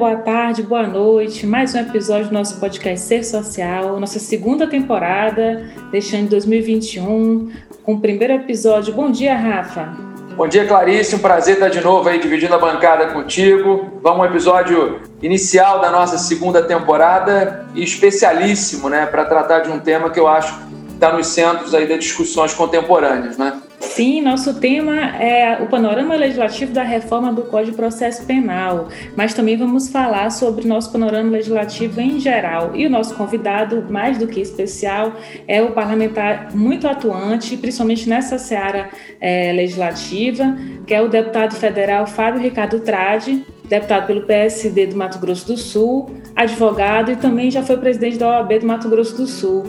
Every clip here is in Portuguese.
boa tarde, boa noite. Mais um episódio do nosso podcast Ser Social, nossa segunda temporada deste ano de 2021, com o primeiro episódio. Bom dia, Rafa. Bom dia, Clarice. Um prazer estar de novo aí dividindo a bancada contigo. Vamos ao episódio inicial da nossa segunda temporada e especialíssimo, né, para tratar de um tema que eu acho está nos centros aí das discussões contemporâneas, né? Sim, nosso tema é o panorama legislativo da reforma do Código de Processo Penal, mas também vamos falar sobre nosso panorama legislativo em geral. E o nosso convidado, mais do que especial, é o parlamentar muito atuante, principalmente nessa seara é, legislativa, que é o deputado federal Fábio Ricardo Trade, deputado pelo PSD do Mato Grosso do Sul, advogado e também já foi presidente da OAB do Mato Grosso do Sul.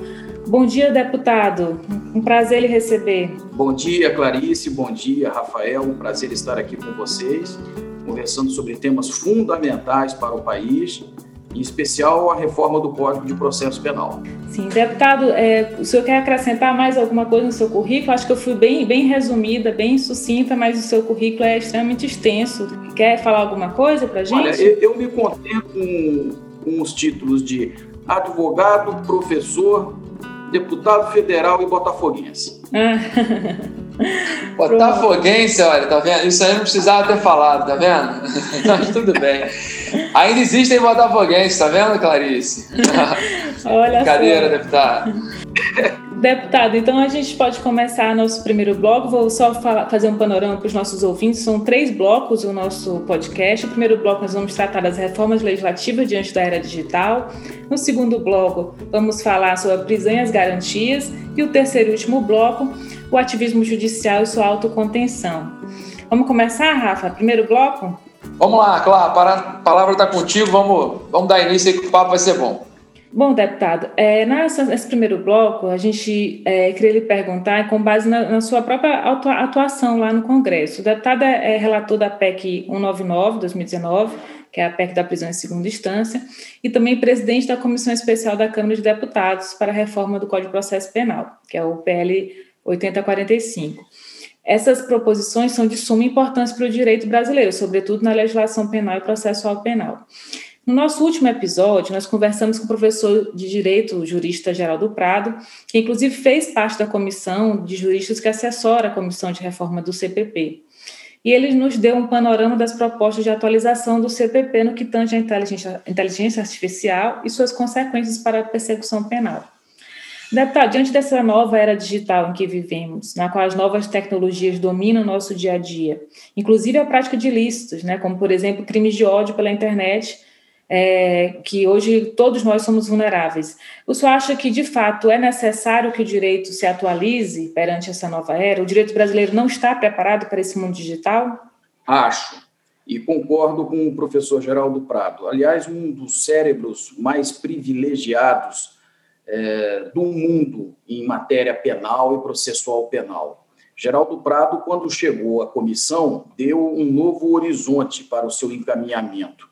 Bom dia, deputado. Um prazer lhe receber. Bom dia, Clarice. Bom dia, Rafael. Um prazer estar aqui com vocês, conversando sobre temas fundamentais para o país, em especial a reforma do Código de Processo Penal. Sim, deputado, é, o senhor quer acrescentar mais alguma coisa no seu currículo? Acho que eu fui bem, bem resumida, bem sucinta, mas o seu currículo é extremamente extenso. Quer falar alguma coisa para gente? Olha, eu, eu me contento com, com os títulos de advogado, professor, deputado federal e botafoguense. botafoguense, olha, tá vendo? Isso aí não precisava ter falado, tá vendo? Mas tudo bem. Ainda existem botafoguenses, tá vendo, Clarice? Olha Brincadeira, só. deputado. Deputado, então a gente pode começar nosso primeiro bloco. Vou só falar, fazer um panorama para os nossos ouvintes. São três blocos o nosso podcast. No primeiro bloco, nós vamos tratar das reformas legislativas diante da era digital. No segundo bloco, vamos falar sobre a prisão e as garantias. E o terceiro e último bloco, o ativismo judicial e sua autocontenção. Vamos começar, Rafa? Primeiro bloco? Vamos lá, claro. A palavra está contigo. Vamos, vamos dar início aí que o papo vai ser bom. Bom, deputado, é, nesse primeiro bloco, a gente é, queria lhe perguntar, com base na, na, sua própria atuação lá no Congresso. O deputado é, é relator da PEC 199, 2019, que é a PEC da prisão em segunda instância, e também presidente da Comissão Especial da Câmara de Deputados para a reforma do Código de Processo Penal, que é o PL 8045. Essas proposições são de suma importância para o direito brasileiro, sobretudo na legislação penal e processual penal. No nosso último episódio, nós conversamos com o professor de Direito, o jurista Geraldo Prado, que inclusive fez parte da comissão de juristas que assessora a comissão de reforma do CPP. E ele nos deu um panorama das propostas de atualização do CPP no que tange à inteligência, inteligência artificial e suas consequências para a persecução penal. Deputado, diante dessa nova era digital em que vivemos, na qual as novas tecnologias dominam o nosso dia a dia, inclusive a prática de ilícitos, né, como, por exemplo, crimes de ódio pela internet, é, que hoje todos nós somos vulneráveis. O senhor acha que, de fato, é necessário que o direito se atualize perante essa nova era? O direito brasileiro não está preparado para esse mundo digital? Acho. E concordo com o professor Geraldo Prado. Aliás, um dos cérebros mais privilegiados é, do mundo em matéria penal e processual penal. Geraldo Prado, quando chegou à comissão, deu um novo horizonte para o seu encaminhamento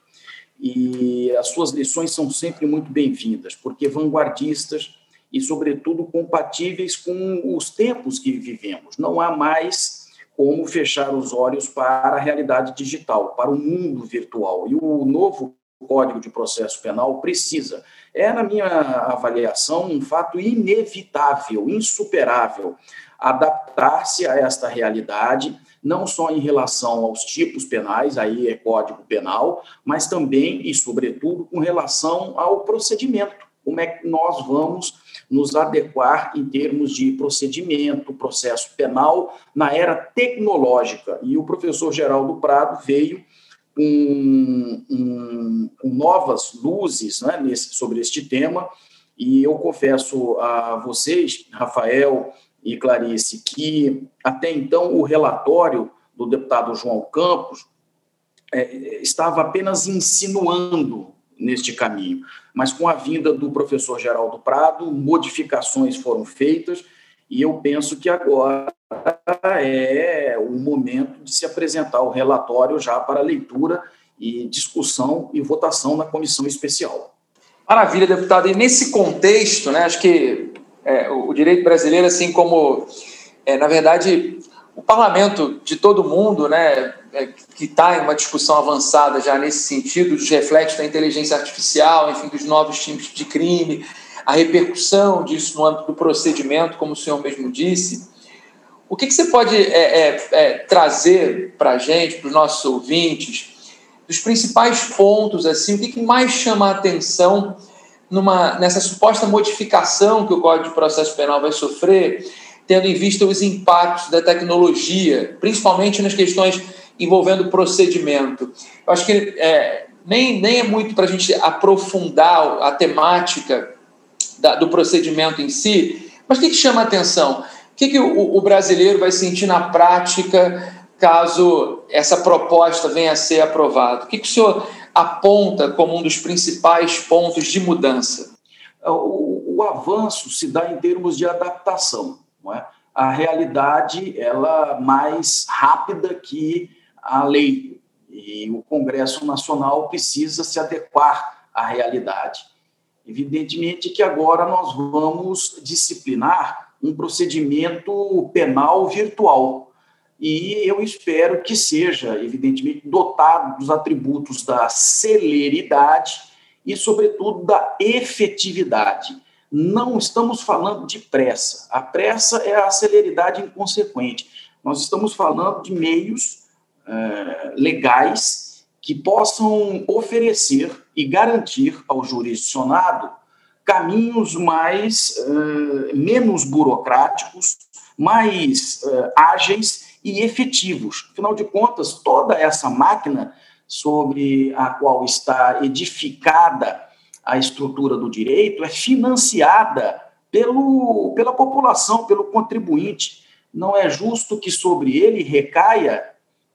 e as suas lições são sempre muito bem-vindas, porque vanguardistas e, sobretudo, compatíveis com os tempos que vivemos. Não há mais como fechar os olhos para a realidade digital, para o mundo virtual. E o novo Código de Processo Penal precisa. É, na minha avaliação, um fato inevitável, insuperável, adaptar-se a esta realidade não só em relação aos tipos penais, aí é Código Penal, mas também e, sobretudo, com relação ao procedimento. Como é que nós vamos nos adequar em termos de procedimento, processo penal, na era tecnológica? E o professor Geraldo Prado veio um, com novas luzes né, nesse, sobre este tema, e eu confesso a vocês, Rafael, e Clarice, que até então o relatório do deputado João Campos é, estava apenas insinuando neste caminho, mas com a vinda do professor Geraldo Prado, modificações foram feitas e eu penso que agora é o momento de se apresentar o relatório já para leitura e discussão e votação na comissão especial. Maravilha, deputado. E nesse contexto, né, acho que é, o direito brasileiro, assim como, é, na verdade, o parlamento de todo mundo, né, é, que está em uma discussão avançada já nesse sentido, dos reflexos da inteligência artificial, enfim, dos novos tipos de crime, a repercussão disso no âmbito do procedimento, como o senhor mesmo disse. O que, que você pode é, é, é trazer para a gente, para os nossos ouvintes, dos principais pontos, assim, o que, que mais chama a atenção numa, nessa suposta modificação que o Código de Processo Penal vai sofrer, tendo em vista os impactos da tecnologia, principalmente nas questões envolvendo procedimento. Eu acho que é, nem, nem é muito para a gente aprofundar a temática da, do procedimento em si, mas o que, que chama a atenção? O que, que o, o brasileiro vai sentir na prática caso essa proposta venha a ser aprovada? O que, que o senhor aponta como um dos principais pontos de mudança? O, o avanço se dá em termos de adaptação. Não é? A realidade ela mais rápida que a lei e o Congresso Nacional precisa se adequar à realidade. Evidentemente que agora nós vamos disciplinar um procedimento penal virtual. E eu espero que seja, evidentemente, dotado dos atributos da celeridade e, sobretudo, da efetividade. Não estamos falando de pressa. A pressa é a celeridade inconsequente. Nós estamos falando de meios uh, legais que possam oferecer e garantir ao jurisdicionado caminhos mais uh, menos burocráticos, mais uh, ágeis e efetivos. Afinal de contas, toda essa máquina sobre a qual está edificada a estrutura do direito é financiada pelo, pela população, pelo contribuinte. Não é justo que sobre ele recaia,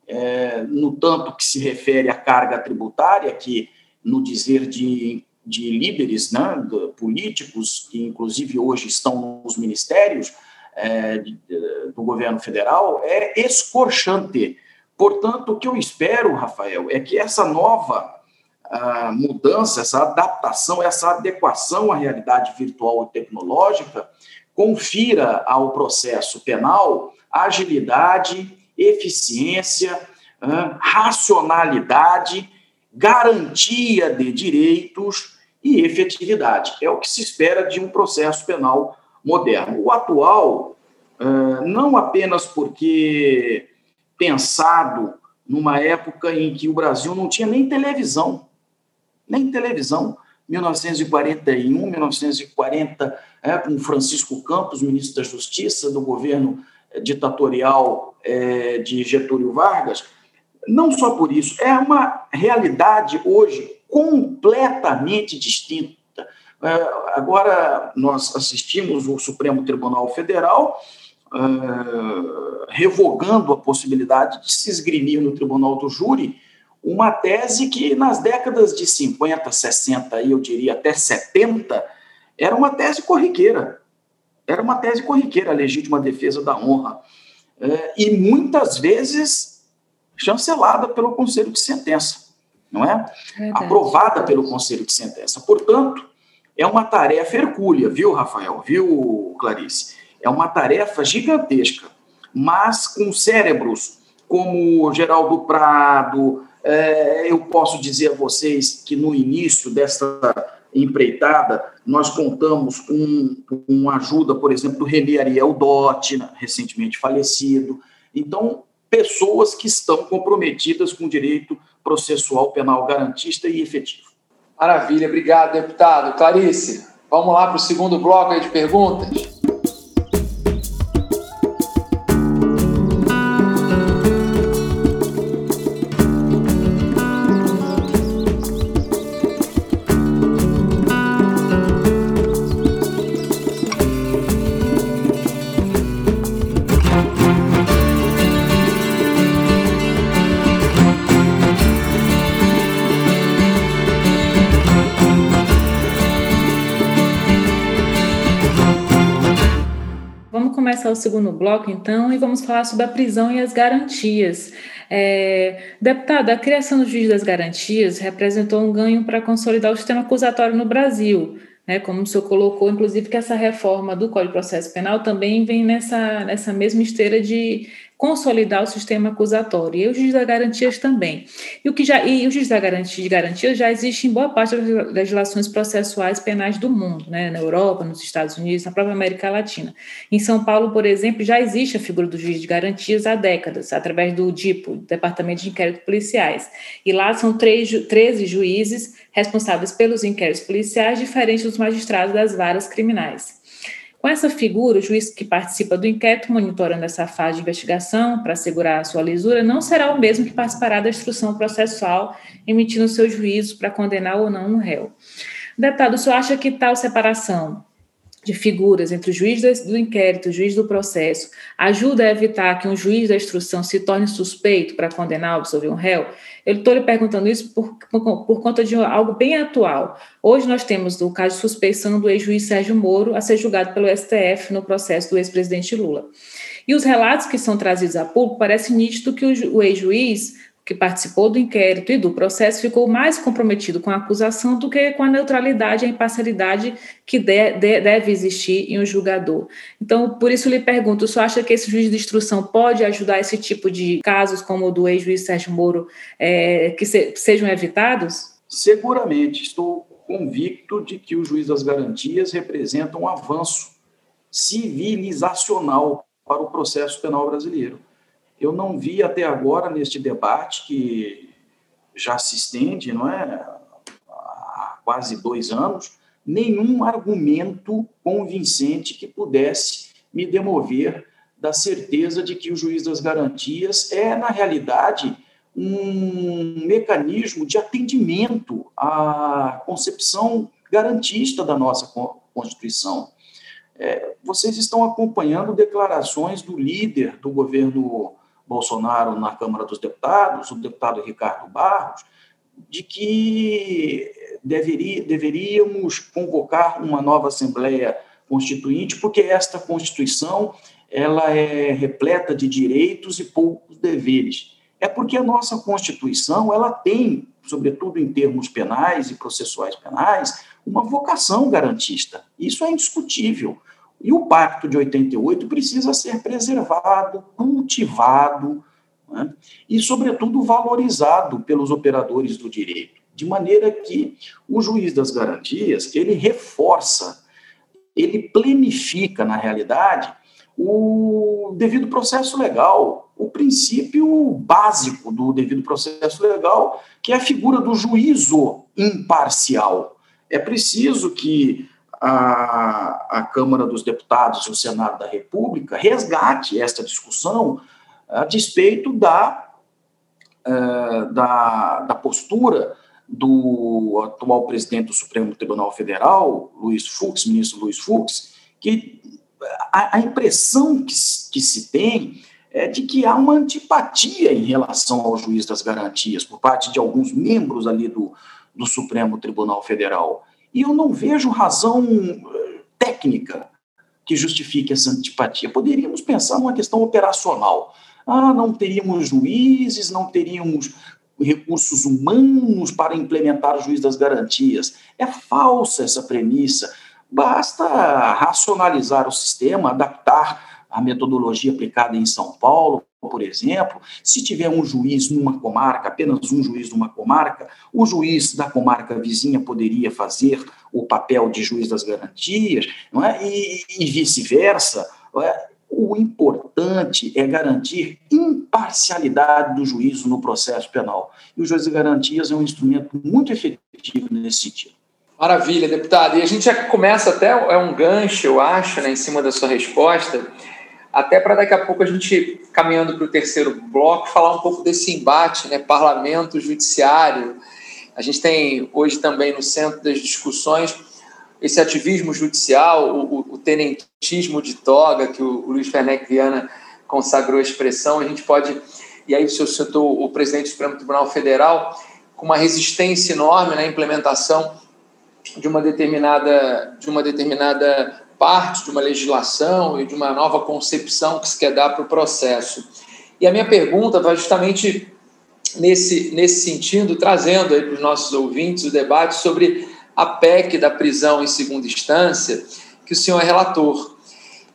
é, no tanto que se refere à carga tributária, que, no dizer de, de líderes né, de, políticos, que inclusive hoje estão nos ministérios é, de, do governo federal, é escorchante. Portanto, o que eu espero, Rafael, é que essa nova mudança, essa adaptação, essa adequação à realidade virtual e tecnológica confira ao processo penal agilidade, eficiência, racionalidade, garantia de direitos e efetividade. É o que se espera de um processo penal moderno. O atual, não apenas porque pensado numa época em que o Brasil não tinha nem televisão, nem televisão. 1941, 1940, é, com Francisco Campos, ministro da Justiça do governo ditatorial é, de Getúlio Vargas. Não só por isso, é uma realidade hoje completamente distinta. É, agora, nós assistimos o Supremo Tribunal Federal é, revogando a possibilidade de se esgrimir no Tribunal do Júri uma tese que nas décadas de 50, 60 e eu diria até 70 era uma tese corriqueira. Era uma tese corriqueira, a legítima defesa da honra. É, e muitas vezes chancelada pelo Conselho de Sentença, não é? Verdade. Aprovada pelo Conselho de Sentença. Portanto, é uma tarefa hercúlea, viu, Rafael? Viu, Clarice? É uma tarefa gigantesca, mas com cérebros como Geraldo Prado, é, eu posso dizer a vocês que no início dessa empreitada, nós contamos com, com ajuda, por exemplo, do René Ariel Dotti, recentemente falecido. Então, pessoas que estão comprometidas com o direito processual penal garantista e efetivo. Maravilha, obrigado, deputado. Clarice, vamos lá para o segundo bloco de perguntas? Começar o segundo bloco, então, e vamos falar sobre a prisão e as garantias. É, deputado, a criação do juiz das garantias representou um ganho para consolidar o sistema acusatório no Brasil. Né, como o senhor colocou, inclusive, que essa reforma do Código de Processo Penal também vem nessa, nessa mesma esteira de consolidar o sistema acusatório, e o juiz das garantias também. E o que já e o juiz da garantia de garantia já existe em boa parte das legislações processuais penais do mundo, né, na Europa, nos Estados Unidos, na própria América Latina. Em São Paulo, por exemplo, já existe a figura do juiz de garantias há décadas, através do DIPO, Departamento de Inquéritos Policiais. E lá são três, 13 juízes responsáveis pelos inquéritos policiais, diferentes dos magistrados das varas criminais. Com essa figura, o juiz que participa do inquérito, monitorando essa fase de investigação para assegurar a sua lisura, não será o mesmo que participará da instrução processual, emitindo seu juízo para condenar ou não um réu. Deputado, o senhor acha que tal separação de figuras entre o juiz do inquérito e o juiz do processo ajuda a evitar que um juiz da instrução se torne suspeito para condenar ou absolver um réu? Eu estou lhe perguntando isso por, por, por, conta de algo bem atual. Hoje nós temos o caso de suspeição do ex-juiz Sérgio Moro a ser julgado pelo STF no processo do ex-presidente Lula. E os relatos que são trazidos a público parece nítido que o, o ex-juiz que participou do inquérito e do processo ficou mais comprometido com a acusação do que com a neutralidade e a imparcialidade que de, de, deve existir em um julgador. Então, por isso lhe pergunto, o senhor acha que esse juiz de instrução pode ajudar esse tipo de casos, como o do ex-juiz Sérgio Moro, é, que se, sejam evitados? Seguramente, estou convicto de que o juiz das garantias representa um avanço civilizacional para o processo penal brasileiro. Eu não vi até agora neste debate que já se estende, não é, há quase dois anos, nenhum argumento convincente que pudesse me demover da certeza de que o juiz das garantias é, na realidade, um mecanismo de atendimento à concepção garantista da nossa Constituição. É, vocês estão acompanhando declarações do líder do governo Bolsonaro na Câmara dos Deputados, o deputado Ricardo Barros, de que deveria, deveríamos convocar uma nova Assembleia Constituinte, porque esta Constituição ela é repleta de direitos e poucos deveres. É porque a nossa Constituição ela tem, sobretudo em termos penais e processuais penais, uma vocação garantista. Isso é indiscutível. E o Pacto de 88 precisa ser preservado, cultivado né? e, sobretudo, valorizado pelos operadores do direito, de maneira que o juiz das garantias ele reforça, ele planifica, na realidade, o devido processo legal, o princípio básico do devido processo legal, que é a figura do juízo imparcial. É preciso que a, a Câmara dos Deputados e o Senado da República resgate esta discussão a despeito da, uh, da, da postura do atual presidente do Supremo Tribunal Federal, Luiz Fux, ministro Luiz Fux, que a, a impressão que, que se tem é de que há uma antipatia em relação ao juiz das garantias por parte de alguns membros ali do, do Supremo Tribunal Federal. E eu não vejo razão eh, técnica que justifique essa antipatia. Poderíamos pensar numa questão operacional. Ah, não teríamos juízes, não teríamos recursos humanos para implementar o juiz das garantias. É falsa essa premissa. Basta racionalizar o sistema, adaptar a metodologia aplicada em São Paulo, por exemplo, se tiver um juiz numa comarca, apenas um juiz numa comarca, o juiz da comarca vizinha poderia fazer o papel de juiz das garantias, não é? e, e vice-versa. É? O importante é garantir imparcialidade do juízo no processo penal. E o juiz de garantias é um instrumento muito efetivo nesse sentido. Maravilha, deputado. E a gente já começa até, é um gancho, eu acho, né, em cima da sua resposta, até para daqui a pouco a gente, caminhando para o terceiro bloco, falar um pouco desse embate, né, parlamento, judiciário. A gente tem hoje também no centro das discussões esse ativismo judicial, o, o tenentismo de toga, que o, o Luiz Fernec Viana consagrou a expressão, a gente pode, e aí o senhor citou o presidente do Supremo Tribunal Federal, com uma resistência enorme na implementação de uma determinada, de uma determinada parte de uma legislação e de uma nova concepção que se quer dar para o processo. E a minha pergunta vai justamente nesse, nesse sentido, trazendo aí para os nossos ouvintes o debate sobre a PEC da prisão em segunda instância, que o senhor é relator.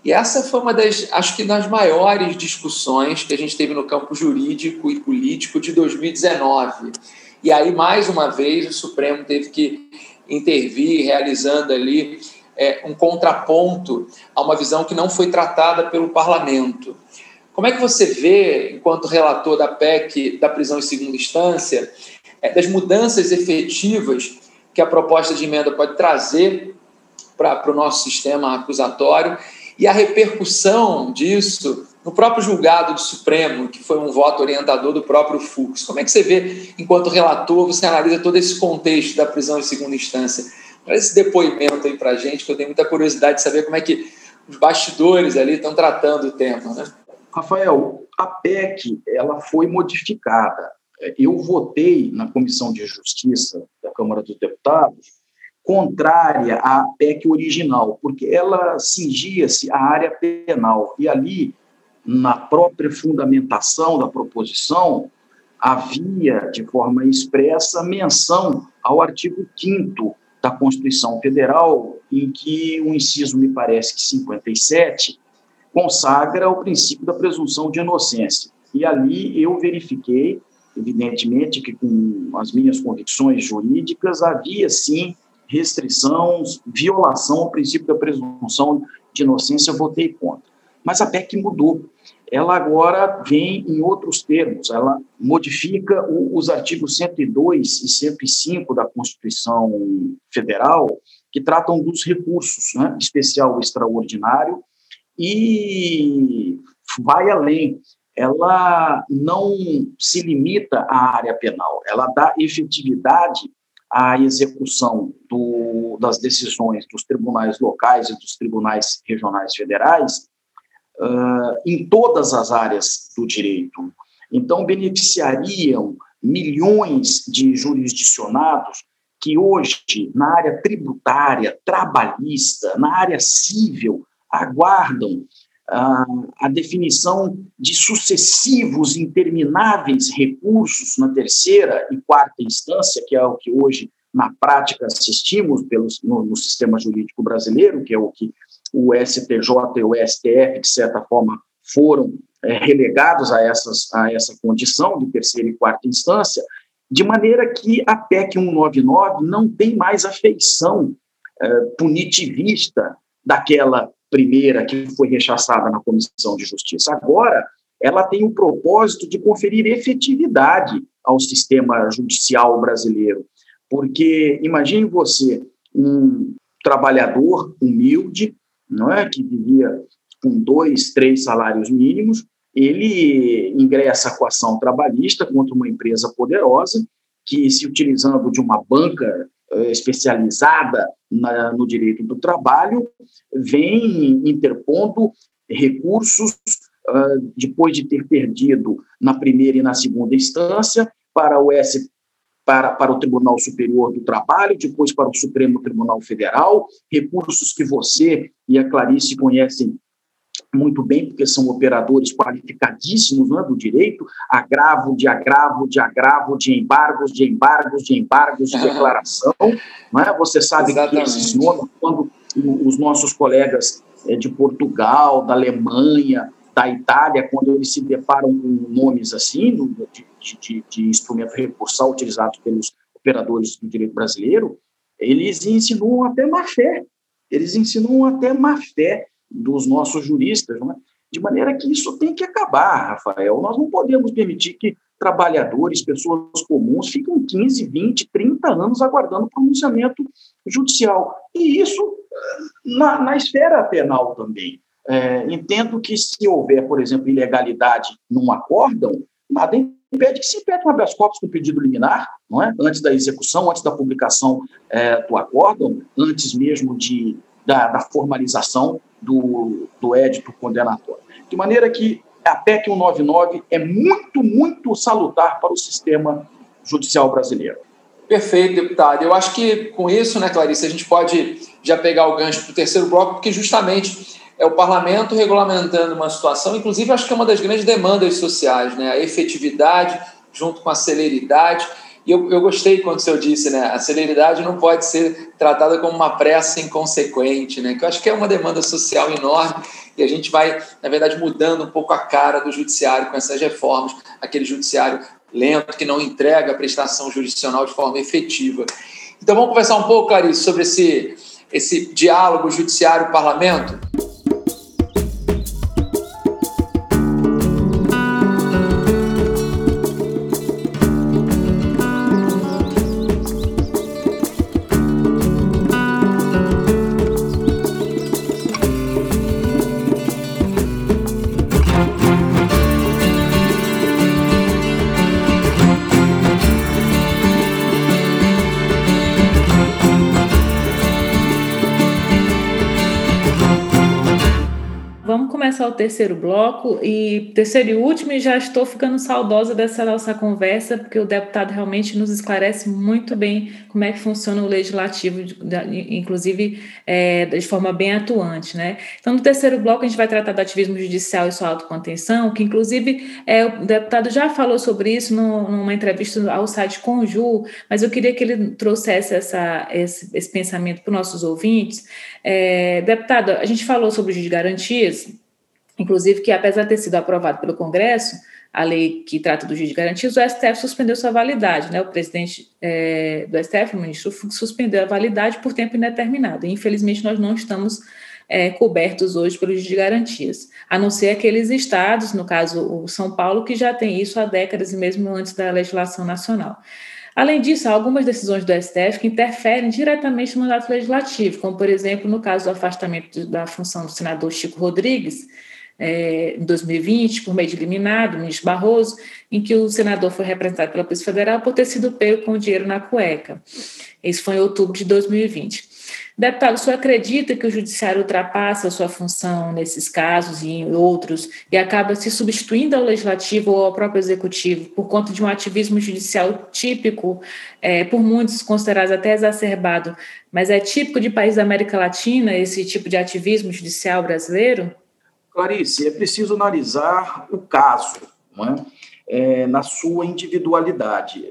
E essa foi uma das, acho que das maiores discussões que a gente teve no campo jurídico e político de 2019. E aí, mais uma vez, o Supremo teve que intervir, realizando ali é, um contraponto a uma visão que não foi tratada pelo parlamento. Como é que você vê, enquanto relator da PEC da prisão em segunda instância, é, das mudanças efetivas que a proposta de emenda pode trazer para o nosso sistema acusatório e a repercussão disso no próprio julgado do Supremo, que foi um voto orientador do próprio Fux. Como é que você vê, enquanto relator, você analisa todo esse contexto da prisão em segunda instância? Esse depoimento aí para a gente, que eu tenho muita curiosidade de saber como é que os bastidores ali estão tratando o tema. Né? Rafael, a PEC ela foi modificada. Eu votei na Comissão de Justiça da Câmara dos Deputados contrária à PEC original, porque ela cingia-se à área penal. E ali, na própria fundamentação da proposição, havia, de forma expressa, menção ao artigo 5 da Constituição Federal, em que o inciso, me parece que 57, consagra o princípio da presunção de inocência. E ali eu verifiquei, evidentemente, que com as minhas convicções jurídicas havia sim restrição, violação ao princípio da presunção de inocência, votei contra. Mas a PEC mudou. Ela agora vem em outros termos, ela modifica os artigos 102 e 105 da Constituição Federal, que tratam dos recursos, né, especial extraordinário, e vai além. Ela não se limita à área penal, ela dá efetividade a execução do, das decisões dos tribunais locais e dos tribunais regionais federais uh, em todas as áreas do direito. Então, beneficiariam milhões de jurisdicionados que hoje, na área tributária, trabalhista, na área civil, aguardam a definição de sucessivos intermináveis recursos na terceira e quarta instância, que é o que hoje, na prática, assistimos pelos, no, no sistema jurídico brasileiro, que é o que o STJ e o STF, de certa forma, foram é, relegados a, essas, a essa condição de terceira e quarta instância, de maneira que a PEC 199 não tem mais a feição é, punitivista daquela primeira que foi rechaçada na Comissão de Justiça. Agora, ela tem o propósito de conferir efetividade ao sistema judicial brasileiro. Porque imagine você, um trabalhador humilde, não é, que vivia com dois, três salários mínimos, ele ingressa com ação trabalhista contra uma empresa poderosa que, se utilizando de uma banca eh, especializada na, no direito do trabalho, vem interpondo recursos uh, depois de ter perdido na primeira e na segunda instância para o S para, para o Tribunal Superior do Trabalho, depois para o Supremo Tribunal Federal, recursos que você e a Clarice conhecem muito bem, porque são operadores qualificadíssimos é, do direito, agravo de agravo de agravo de embargos, de embargos, de embargos de declaração. Não é? Você sabe Exatamente. que esses nomes, quando os nossos colegas é, de Portugal, da Alemanha, da Itália, quando eles se deparam com nomes assim, de, de, de instrumento recursal utilizados pelos operadores do direito brasileiro, eles insinuam até má fé. Eles insinuam até má fé dos nossos juristas, né? de maneira que isso tem que acabar, Rafael. Nós não podemos permitir que trabalhadores, pessoas comuns, fiquem 15, 20, 30 anos aguardando pronunciamento judicial. E isso na, na esfera penal também. É, entendo que se houver, por exemplo, ilegalidade num acórdão, nada impede que se impede um habeas corpus com pedido liminar, não é? antes da execução, antes da publicação é, do acórdão, antes mesmo de, da, da formalização do, do édito condenatório. De maneira que a PEC 199 é muito, muito salutar para o sistema judicial brasileiro. Perfeito, deputado. Eu acho que com isso, né, Clarice, a gente pode já pegar o gancho para o terceiro bloco, porque justamente é o parlamento regulamentando uma situação, inclusive acho que é uma das grandes demandas sociais, né, a efetividade junto com a celeridade. E eu, eu gostei quando o senhor disse, né? A celeridade não pode ser tratada como uma pressa inconsequente, né? Que eu acho que é uma demanda social enorme e a gente vai, na verdade, mudando um pouco a cara do judiciário com essas reformas, aquele judiciário lento que não entrega a prestação jurisdicional de forma efetiva. Então vamos conversar um pouco, Clarice, sobre esse, esse diálogo judiciário-parlamento? Terceiro bloco e terceiro e último, e já estou ficando saudosa dessa nossa conversa, porque o deputado realmente nos esclarece muito bem como é que funciona o legislativo, inclusive é, de forma bem atuante. Né? Então, no terceiro bloco, a gente vai tratar do ativismo judicial e sua autocontenção, que inclusive é, o deputado já falou sobre isso no, numa entrevista ao site Conju, mas eu queria que ele trouxesse essa, esse, esse pensamento para os nossos ouvintes. É, deputado, a gente falou sobre o juiz de garantias, inclusive que apesar de ter sido aprovado pelo Congresso, a lei que trata do juiz de garantias, o STF suspendeu sua validade, né? O presidente é, do STF, o ministro, suspendeu a validade por tempo indeterminado. E, infelizmente, nós não estamos é, cobertos hoje pelo juiz de garantias, a não ser aqueles estados, no caso o São Paulo, que já tem isso há décadas e mesmo antes da legislação nacional. Além disso, há algumas decisões do STF que interferem diretamente no mandato legislativo, como, por exemplo, no caso do afastamento da função do senador Chico Rodrigues, é, em 2020, por meio de eliminado, o ministro Barroso, em que o senador foi representado pela Polícia Federal por ter sido pego com dinheiro na cueca. Isso foi em outubro de 2020. Deputado, o senhor acredita que o judiciário ultrapassa a sua função nesses casos e em outros e acaba se substituindo ao legislativo ou ao próprio executivo por conta de um ativismo judicial típico, é, por muitos considerados até exacerbado, mas é típico de países da América Latina esse tipo de ativismo judicial brasileiro? Clarice, é preciso analisar o caso é? É, na sua individualidade.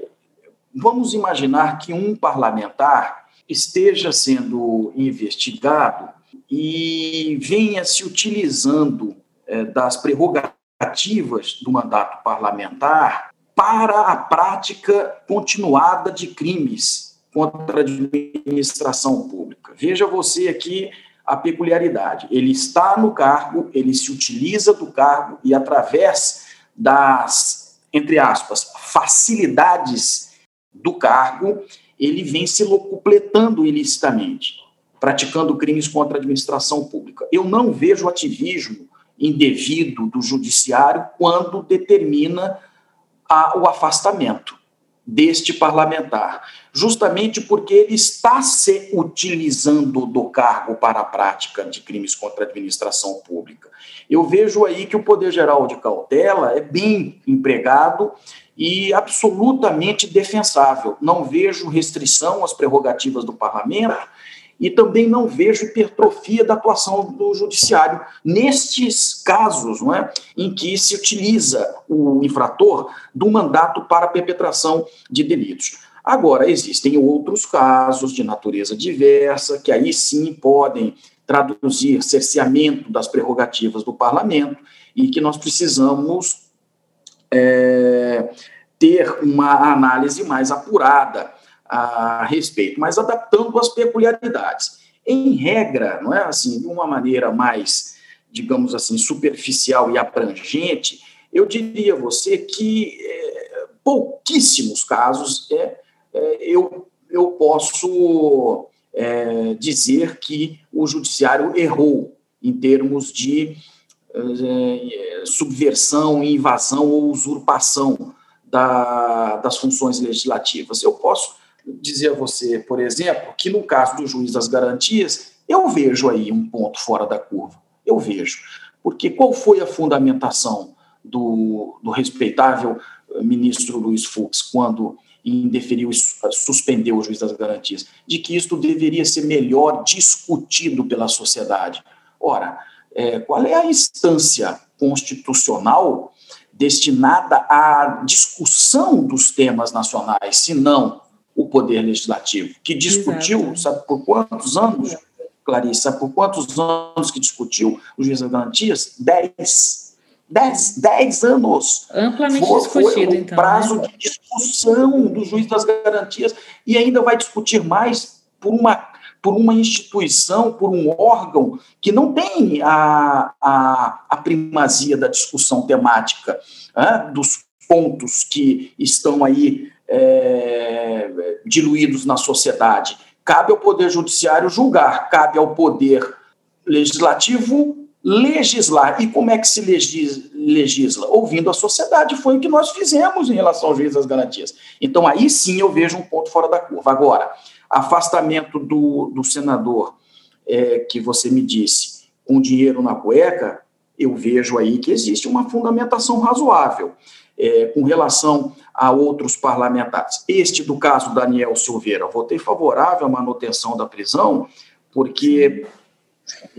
Vamos imaginar que um parlamentar esteja sendo investigado e venha se utilizando é, das prerrogativas do mandato parlamentar para a prática continuada de crimes contra a administração pública. Veja você aqui a peculiaridade. Ele está no cargo, ele se utiliza do cargo e, através das, entre aspas, facilidades do cargo, ele vem se locupletando ilicitamente, praticando crimes contra a administração pública. Eu não vejo ativismo indevido do judiciário quando determina a, o afastamento deste parlamentar, justamente porque ele está se utilizando do cargo para a prática de crimes contra a administração pública. Eu vejo aí que o Poder Geral de Cautela é bem empregado e absolutamente defensável. Não vejo restrição às prerrogativas do parlamento e também não vejo hipertrofia da atuação do judiciário nestes casos não é, em que se utiliza o infrator do mandato para a perpetração de delitos. Agora, existem outros casos de natureza diversa, que aí sim podem traduzir cerceamento das prerrogativas do parlamento e que nós precisamos é, ter uma análise mais apurada a respeito, mas adaptando as peculiaridades. Em regra, não é assim, de uma maneira mais, digamos assim, superficial e abrangente, eu diria a você que é, pouquíssimos casos é, é, eu, eu posso é, dizer que o judiciário errou em termos de é, subversão, invasão ou usurpação da, das funções legislativas. Eu posso dizer a você, por exemplo, que no caso do juiz das garantias, eu vejo aí um ponto fora da curva. Eu vejo. Porque qual foi a fundamentação do, do respeitável ministro Luiz Fux quando indeferiu e suspendeu o juiz das garantias? De que isto deveria ser melhor discutido pela sociedade. Ora, é, qual é a instância constitucional destinada à discussão dos temas nacionais, se não o Poder Legislativo, que discutiu, Exato. sabe por quantos anos, Clarice, sabe por quantos anos que discutiu o juiz das garantias? Dez. Dez, dez anos. Amplamente foi, discutido, foi o então. prazo né? de discussão do juiz das garantias e ainda vai discutir mais por uma por uma instituição, por um órgão que não tem a, a, a primazia da discussão temática, né, dos pontos que estão aí é, diluídos na sociedade. Cabe ao Poder Judiciário julgar, cabe ao Poder Legislativo legislar. E como é que se legisla? Ouvindo a sociedade. Foi o que nós fizemos em relação ao juiz das garantias. Então, aí sim eu vejo um ponto fora da curva. Agora, afastamento do, do senador é, que você me disse com dinheiro na cueca, eu vejo aí que existe uma fundamentação razoável é, com relação a outros parlamentares. Este do caso Daniel Silveira, votei favorável à manutenção da prisão, porque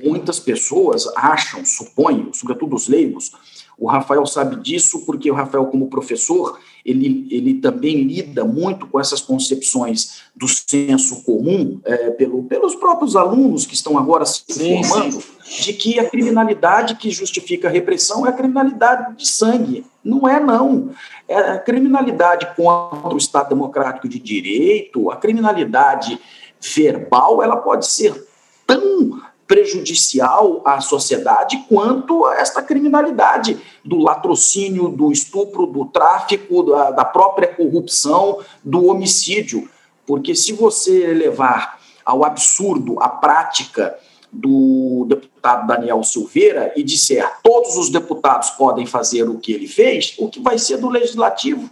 muitas pessoas acham, supõem, sobretudo os leigos, o Rafael sabe disso porque o Rafael, como professor, ele, ele também lida muito com essas concepções do senso comum, é, pelo, pelos próprios alunos que estão agora se sim, formando, sim. de que a criminalidade que justifica a repressão é a criminalidade de sangue. Não é, não. É a criminalidade contra o Estado Democrático de Direito, a criminalidade verbal, ela pode ser tão prejudicial à sociedade quanto a esta criminalidade do latrocínio, do estupro, do tráfico, da, da própria corrupção, do homicídio. Porque se você levar ao absurdo a prática do deputado Daniel Silveira e disser todos os deputados podem fazer o que ele fez, o que vai ser do legislativo?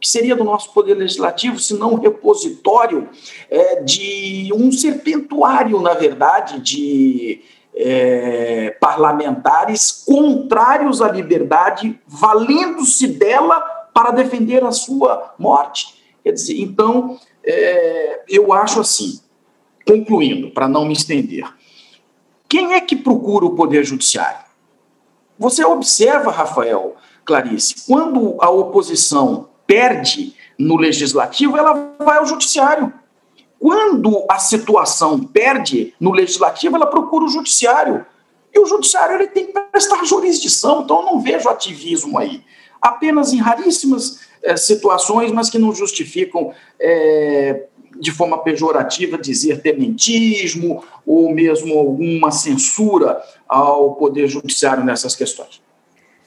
Que seria do nosso Poder Legislativo, se não um repositório é, de um serpentuário, na verdade, de é, parlamentares contrários à liberdade, valendo-se dela para defender a sua morte. Quer dizer, então, é, eu acho assim, concluindo, para não me estender, quem é que procura o Poder Judiciário? Você observa, Rafael, Clarice, quando a oposição perde no legislativo, ela vai ao judiciário. Quando a situação perde no legislativo, ela procura o judiciário. E o judiciário ele tem que prestar jurisdição, então eu não vejo ativismo aí. Apenas em raríssimas é, situações, mas que não justificam é, de forma pejorativa dizer tenentismo ou mesmo alguma censura ao Poder Judiciário nessas questões.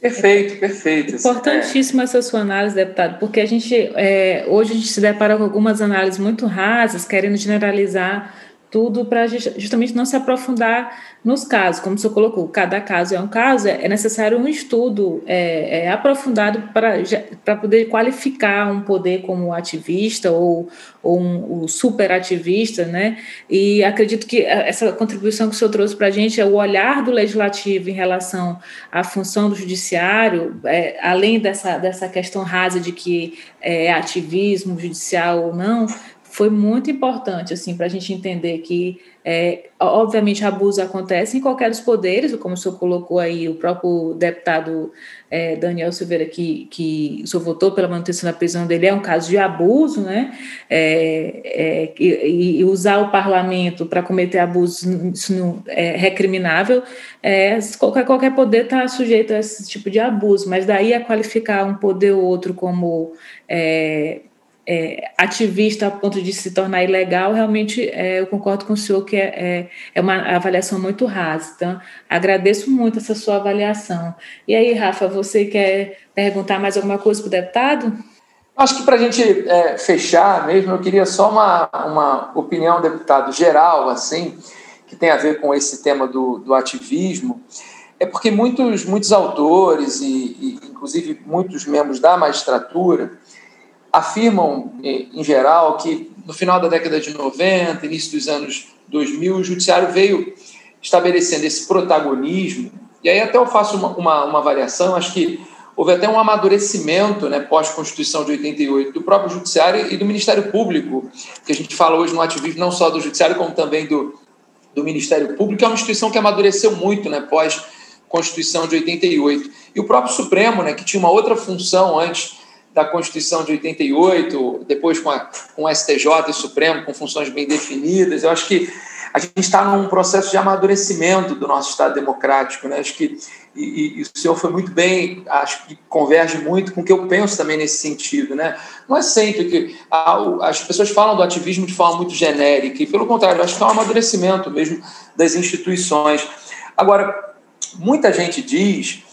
Perfeito, perfeito. Importantíssima essa sua análise, deputado, porque a gente é, hoje a gente se depara com algumas análises muito rasas, querendo generalizar tudo para justamente não se aprofundar nos casos, como o senhor colocou, cada caso é um caso, é necessário um estudo é, é aprofundado para poder qualificar um poder como ativista ou, ou um, um superativista, né? E acredito que essa contribuição que o senhor trouxe para a gente é o olhar do legislativo em relação à função do judiciário, é, além dessa, dessa questão rasa de que é ativismo judicial ou não, foi muito importante assim para a gente entender que é, obviamente abuso acontece em qualquer dos poderes, como o senhor colocou aí, o próprio deputado é, Daniel Silveira, que, que o senhor votou pela manutenção da prisão dele, é um caso de abuso, né? É, é e, e, usar o parlamento para cometer abusos isso não, é recriminável. É, qualquer, qualquer poder está sujeito a esse tipo de abuso, mas daí a qualificar um poder ou outro como é, ativista a ponto de se tornar ilegal, realmente é, eu concordo com o senhor que é, é, é, uma avaliação muito rasa. Então, agradeço muito essa sua avaliação. E aí, Rafa, você quer perguntar mais alguma coisa para o deputado? Acho que para a gente é, fechar mesmo, eu queria só uma, uma opinião, deputado, geral, assim, que tem a ver com esse tema do, do ativismo. É porque muitos, muitos autores, e, e inclusive muitos membros da magistratura, afirmam, em geral, que no final da década de 90, início dos anos 2000, o judiciário veio estabelecendo esse protagonismo. E aí até eu faço uma, uma, uma variação, acho que houve até um amadurecimento né, pós-Constituição de 88 do próprio Judiciário e do Ministério Público, que a gente fala hoje no ativismo não só do Judiciário, como também do, do Ministério Público, que é uma instituição que amadureceu muito né, pós Constituição de 88. E o próprio Supremo, né, que tinha uma outra função antes da Constituição de 88, depois com, a, com o STJ e Supremo, com funções bem definidas. Eu acho que a gente está num processo de amadurecimento do nosso Estado democrático. Né? Acho que e, e, e, o senhor foi muito bem, acho que converge muito com o que eu penso também nesse sentido. Né? Não é sempre que a, as pessoas falam do ativismo de forma muito genérica, e pelo contrário, acho que é um amadurecimento mesmo das instituições. Agora, muita gente diz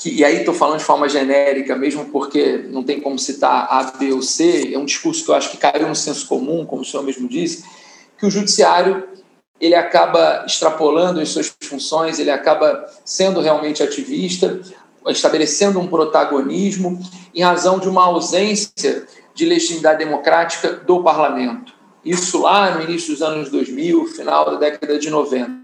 que, e aí estou falando de forma genérica mesmo, porque não tem como citar A, B ou C, é um discurso que eu acho que caiu no senso comum, como o senhor mesmo disse, que o judiciário ele acaba extrapolando as suas funções, ele acaba sendo realmente ativista, estabelecendo um protagonismo em razão de uma ausência de legitimidade democrática do parlamento. Isso lá no início dos anos 2000, final da década de 90.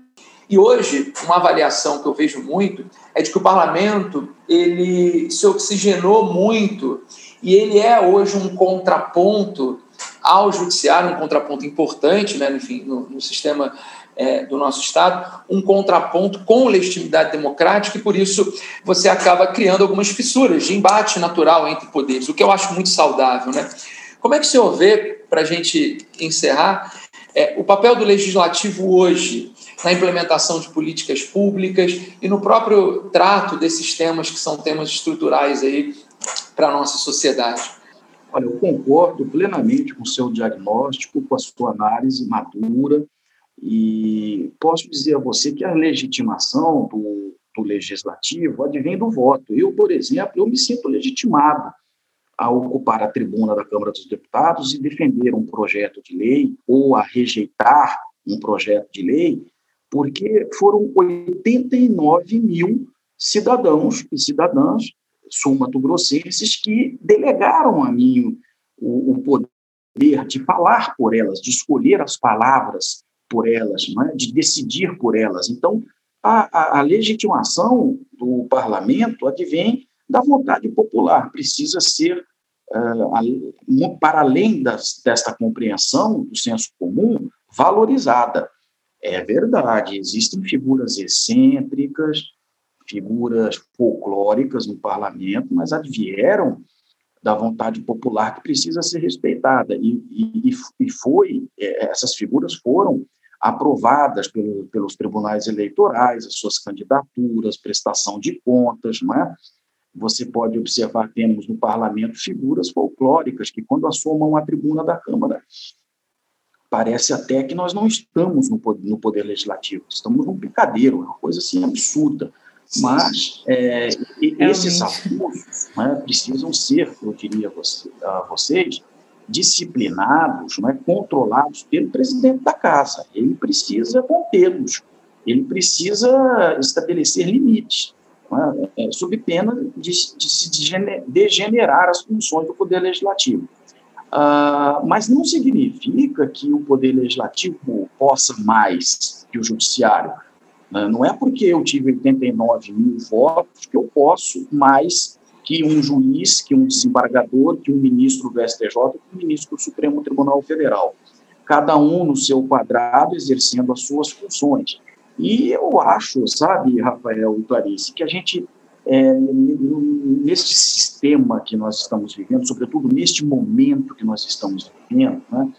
E hoje, uma avaliação que eu vejo muito é de que o parlamento ele se oxigenou muito e ele é hoje um contraponto ao judiciário, um contraponto importante, né, enfim, no, no sistema é, do nosso Estado, um contraponto com legitimidade democrática e, por isso, você acaba criando algumas fissuras de embate natural entre poderes, o que eu acho muito saudável. Né? Como é que o senhor vê, para a gente encerrar, é, o papel do legislativo hoje na implementação de políticas públicas e no próprio trato desses temas que são temas estruturais aí para a nossa sociedade? Olha, eu concordo plenamente com o seu diagnóstico, com a sua análise madura, e posso dizer a você que a legitimação do, do legislativo advém do voto. Eu, por exemplo, eu me sinto legitimado a ocupar a tribuna da Câmara dos Deputados e defender um projeto de lei ou a rejeitar um projeto de lei, porque foram 89 mil cidadãos e cidadãs sul-mato-grossenses que delegaram a mim o, o, poder de falar por elas, de escolher as palavras por elas, é? de decidir por elas. Então, a, a, a legitimação do parlamento advém da vontade popular, precisa ser, uh, para além das, desta compreensão do senso comum, valorizada. É verdade, existem figuras excêntricas, figuras folclóricas no parlamento, mas advieram da vontade popular que precisa ser respeitada. E, e, e foi, é, essas figuras foram aprovadas pelo, pelos tribunais eleitorais, as suas candidaturas, prestação de contas, não é? Você pode observar, temos no parlamento figuras folclóricas que, quando assomam a tribuna da Câmara, parece até que nós não estamos no poder, no poder legislativo, estamos num picadeiro, uma coisa assim absurda. Mas é, esses abusos né, precisam ser, eu diria a vocês, disciplinados, né, controlados pelo presidente da casa. Ele precisa contê-los, ele precisa estabelecer limites, né, é, sob pena de, de se degenerar as funções do Poder Legislativo. Uh, mas não significa que o Poder Legislativo possa mais que o Judiciário. Né? Não é porque eu tive 89 mil votos que eu posso mais que um juiz, que um desembargador, que um ministro do STJ, que um ministro do Supremo Tribunal Federal. Cada um no seu quadrado exercendo as suas funções. E eu acho, sabe, Rafael e Clarice, que a gente, é, neste sistema que nós estamos vivendo, sobretudo neste momento que nós estamos vivendo, né,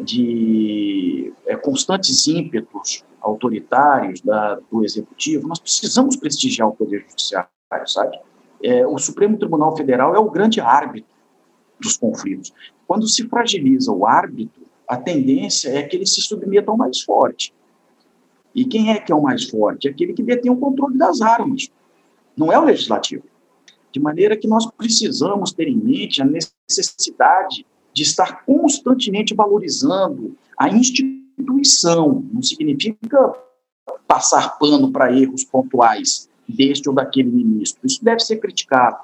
de é, constantes ímpetos autoritários da, do executivo, nós precisamos prestigiar o poder judiciário, sabe? É, o Supremo Tribunal Federal é o grande árbitro dos conflitos. Quando se fragiliza o árbitro, a tendência é que ele se submeta ao mais forte. E quem é que é o mais forte? Aquele que detém o controle das armas. Não é o legislativo. De maneira que nós precisamos ter em mente a necessidade de estar constantemente valorizando a instituição. Não significa passar pano para erros pontuais, deste ou daquele ministro. Isso deve ser criticado,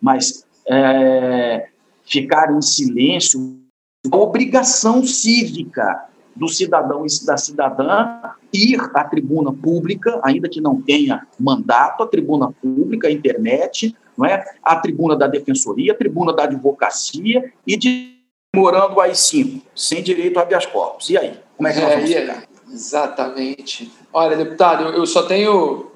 mas é, ficar em silêncio é obrigação cívica do cidadão e da cidadã ir à tribuna pública, ainda que não tenha mandato, a tribuna pública, a internet, não é? a tribuna da defensoria, a tribuna da advocacia e de morando aí sim, sem direito a habeas corpus. E aí? Como é que nós vamos é, Exatamente. Olha, deputado, eu só tenho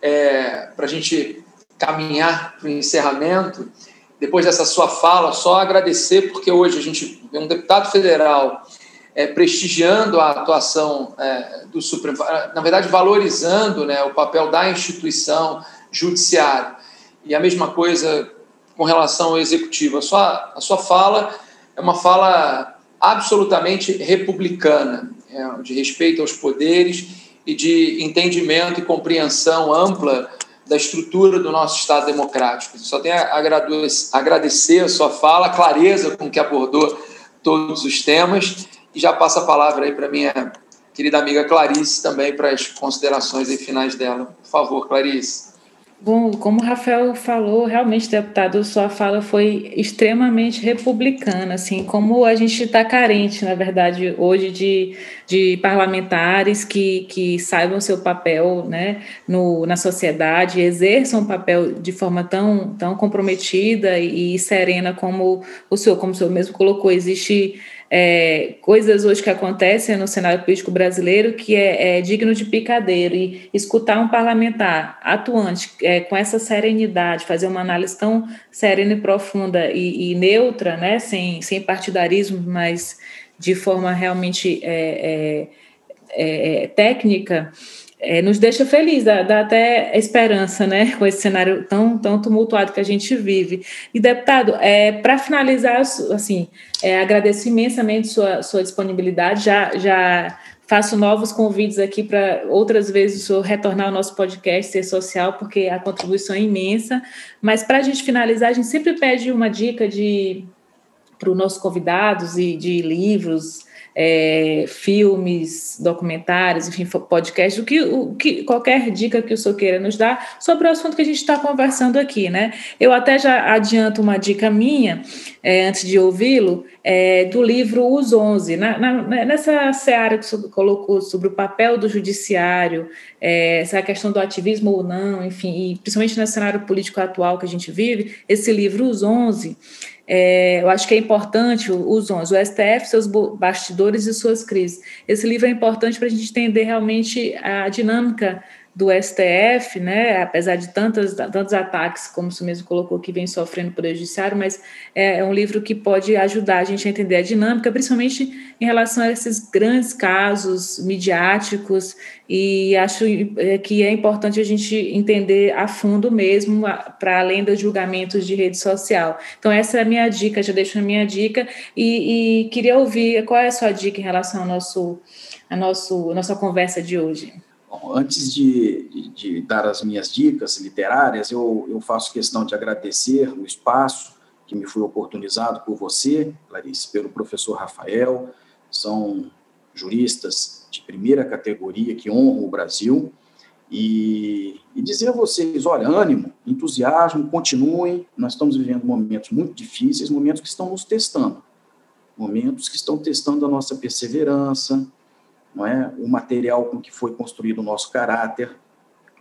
é, para a gente caminhar para o encerramento, depois dessa sua fala, só agradecer, porque hoje a gente vê um deputado federal é, prestigiando a atuação é, do Supremo, na verdade, valorizando né, o papel da instituição judiciária. E a mesma coisa com relação ao executivo. A sua, a sua fala é uma fala absolutamente republicana, é, de respeito aos poderes e de entendimento e compreensão ampla da estrutura do nosso Estado democrático. Só tenho a agradecer a sua fala, a clareza com que abordou todos os temas e já passo a palavra aí para minha querida amiga Clarice também para as considerações e finais dela. Por favor, Clarice. Bom, como o Rafael falou, realmente, deputado, sua fala foi extremamente republicana, assim, como a gente está carente, na verdade, hoje de, de parlamentares que, que saibam seu papel né, no, na sociedade, exerçam o papel de forma tão, tão comprometida e, serena como o senhor, como o senhor mesmo colocou, existe é, coisas hoje que acontecem no cenário político brasileiro que é, é digno de picadeiro. E escutar um parlamentar atuante é, com essa serenidade, fazer uma análise tão serena e profunda e, e neutra, né, sem, sem partidarismo, mas de forma realmente é, é, é, técnica, é, nos deixa feliz, dá, dá, até esperança, né, com esse cenário tão, tão tumultuado que a gente vive. E, deputado, é, para finalizar, assim, é, agradeço imensamente sua, sua disponibilidade, já, já faço novos convites aqui para outras vezes o senhor retornar ao nosso podcast Ser Social, porque a contribuição é imensa, mas para a gente finalizar, a gente sempre pede uma dica de para os nossos convidados e de livros, é, filmes, documentários, enfim, podcasts, o que, o que, qualquer dica que o senhor queira nos dar sobre o assunto que a gente está conversando aqui, né? Eu até já adianto uma dica minha, é, antes de ouvi-lo, é, do livro Os Onze, na, na, nessa seara que o senhor colocou sobre o papel do judiciário, é, essa questão do ativismo ou não, enfim, e principalmente no cenário político atual que a gente vive, esse livro Os Onze, é, eu acho que é importante os 11, o STF, seus bastidores e suas crises. Esse livro é importante para a gente entender realmente a dinâmica do STF, né, apesar de tantos, tantos ataques, como você mesmo colocou, que vem sofrendo por judiciário, mas é, é, um livro que pode ajudar a gente a entender a dinâmica, principalmente em relação a esses grandes casos midiáticos, e acho é, que é importante a gente entender a fundo mesmo, para além dos julgamentos de rede social. Então, essa é a minha dica, já deixo a minha dica, e, e queria ouvir qual é a sua dica em relação ao nosso, a nosso, nossa conversa de hoje. Bom, antes de, de, de, dar as minhas dicas literárias, eu, eu faço questão de agradecer o espaço que me foi oportunizado por você, Clarice, pelo professor Rafael. São juristas de primeira categoria que honram o Brasil. E, e dizer a vocês: olha, ânimo, entusiasmo, continuem. Nós estamos vivendo momentos muito difíceis, momentos que estão nos testando, momentos que estão testando a nossa perseverança, não é? o material com que foi construído o nosso caráter,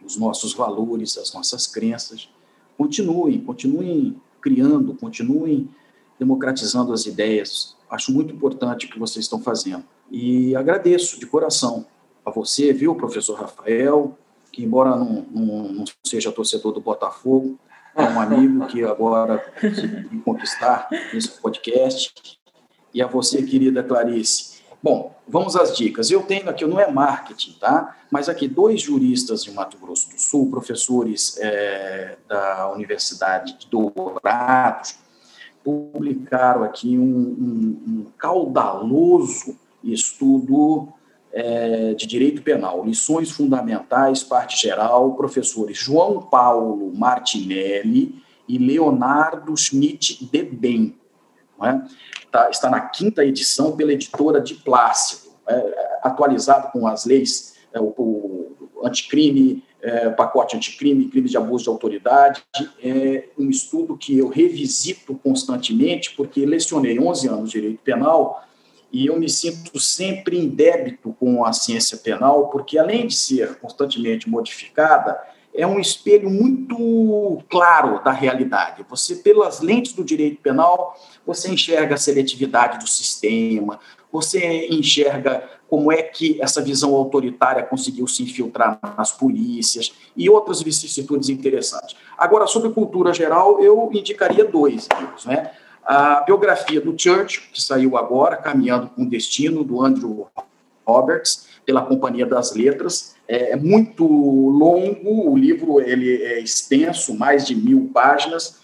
os nossos valores, as nossas crenças. Continuem, continuem criando, continuem democratizando as ideias. Acho muito importante o que vocês estão fazendo. E agradeço de coração a você, viu, professor Rafael, que embora não, não, não seja torcedor do Botafogo, é um amigo que agora consegui conquistar nesse podcast. E a você, querida Clarice, Bom, vamos às dicas. Eu tenho aqui, não é marketing, tá? Mas aqui, dois juristas de Mato Grosso do Sul, professores é, da Universidade de Dourados, publicaram aqui um, um, um caudaloso estudo é, de direito penal, lições fundamentais, parte geral, professores João Paulo Martinelli e Leonardo Schmidt de Bem. É? Tá, está na quinta edição pela editora de Plácido, é, atualizado com as leis, é, o, o, anticrime, é, pacote anticrime, crime de abuso de autoridade. É um estudo que eu revisito constantemente, porque lecionei 11 anos de direito penal e eu me sinto sempre em débito com a ciência penal, porque além de ser constantemente modificada, é um espelho muito claro da realidade. Você, pelas lentes do direito penal, você enxerga a seletividade do sistema, você enxerga como é que essa visão autoritária conseguiu se infiltrar nas polícias e outras vicissitudes interessantes. Agora, sobre cultura geral, eu indicaria dois livros, né? A biografia do Church, que saiu agora, Caminhando com o Destino, do Andrew Roberts, pela Companhia das Letras. É, é muito longo, o livro ele é extenso, mais de mil páginas.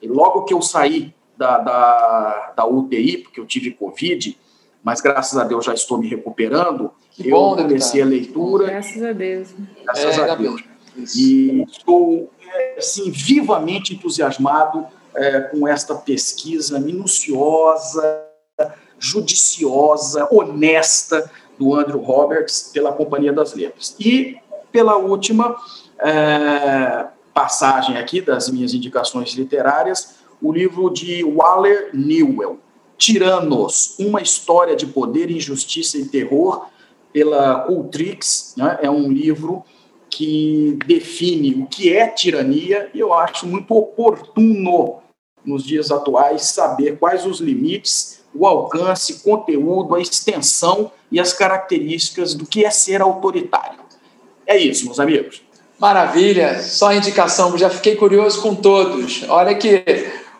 E logo que eu saí da, da, da UTI, porque eu tive Covid, mas graças a Deus já estou me recuperando, que eu bom, comecei a leitura. Graças a Deus. Graças é, a Deus. E estou assim, vivamente entusiasmado é, com esta pesquisa minuciosa, judiciosa, honesta do Andrew Roberts pela Companhia das Letras. E pela última é, passagem aqui das minhas indicações literárias, o livro de Waller Newell, Tiranos, uma história de poder, injustiça e terror, pela Cultrix, né? é um livro que define o que é tirania, e eu acho muito oportuno nos dias atuais saber quais os limites, o alcance, conteúdo, a extensão e as características do que é ser autoritário. É isso, meus amigos. Maravilha, só indicação, já fiquei curioso com todos. Olha que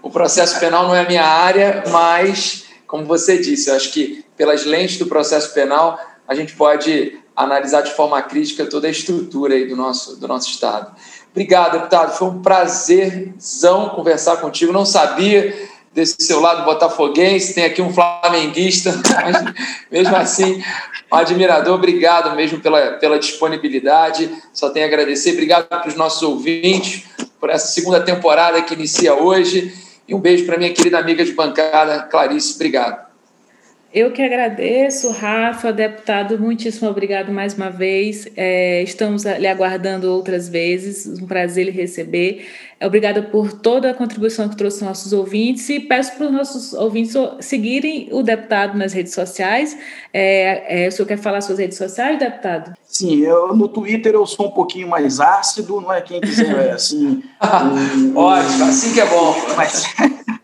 o processo penal não é a minha área, mas, como você disse, eu acho que pelas lentes do processo penal a gente pode analisar de forma crítica toda a estrutura aí do nosso, do nosso Estado. Obrigado, deputado. Foi um prazerzão conversar contigo. Não sabia desse seu lado botafoguense, tem aqui um flamenguista, mas mesmo assim, um admirador. Obrigado mesmo pela, pela disponibilidade. Só tenho a agradecer. Obrigado para os nossos ouvintes por essa segunda temporada que inicia hoje. E um beijo para minha querida amiga de bancada, Clarice. Obrigado. Eu que agradeço, Rafa, deputado, muitíssimo obrigado mais uma vez. É, estamos lhe aguardando outras vezes, um prazer lhe receber. Obrigada por toda a contribuição que trouxe aos nossos ouvintes e peço para os nossos ouvintes seguirem o deputado nas redes sociais. É, é, o senhor quer falar suas redes sociais, deputado? Sim, eu, no Twitter eu sou um pouquinho mais ácido, não é quem quiser, é assim. um, Ótimo, assim que é bom. Mas,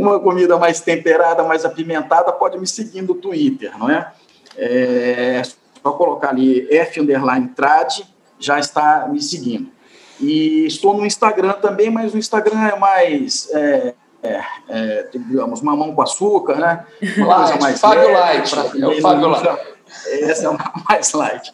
uma comida mais temperada, mais apimentada, pode me seguir no Twitter, não é? É só colocar ali F underline trad, já está me seguindo. E estou no Instagram também, mas o Instagram é mais, é, é, é, digamos, mamão com açúcar, né? Uma light, coisa mais Fábio Light, é o Fábio Light. Essa é mais light.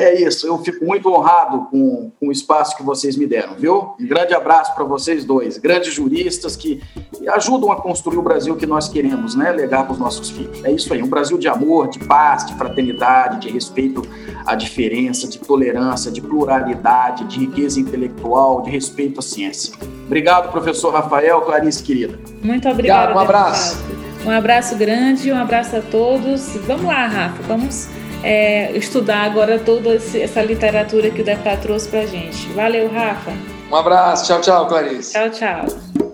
É isso, eu fico muito honrado com, com o espaço que vocês me deram, viu? Um grande abraço para vocês dois, grandes juristas que ajudam a construir o Brasil que nós queremos, né? Legar para os nossos filhos. É isso aí, um Brasil de amor, de paz, de fraternidade, de respeito à diferença, de tolerância, de pluralidade, de riqueza intelectual, de respeito à ciência. Obrigado, professor Rafael, Clarice, querida. Muito obrigado. Um abraço. Um abraço grande, um abraço a todos. Vamos lá, Rafa, vamos é, estudar agora toda essa literatura que o deputado trouxe para a gente. Valeu, Rafa. Um abraço. Tchau, tchau, Clarice. Tchau, tchau.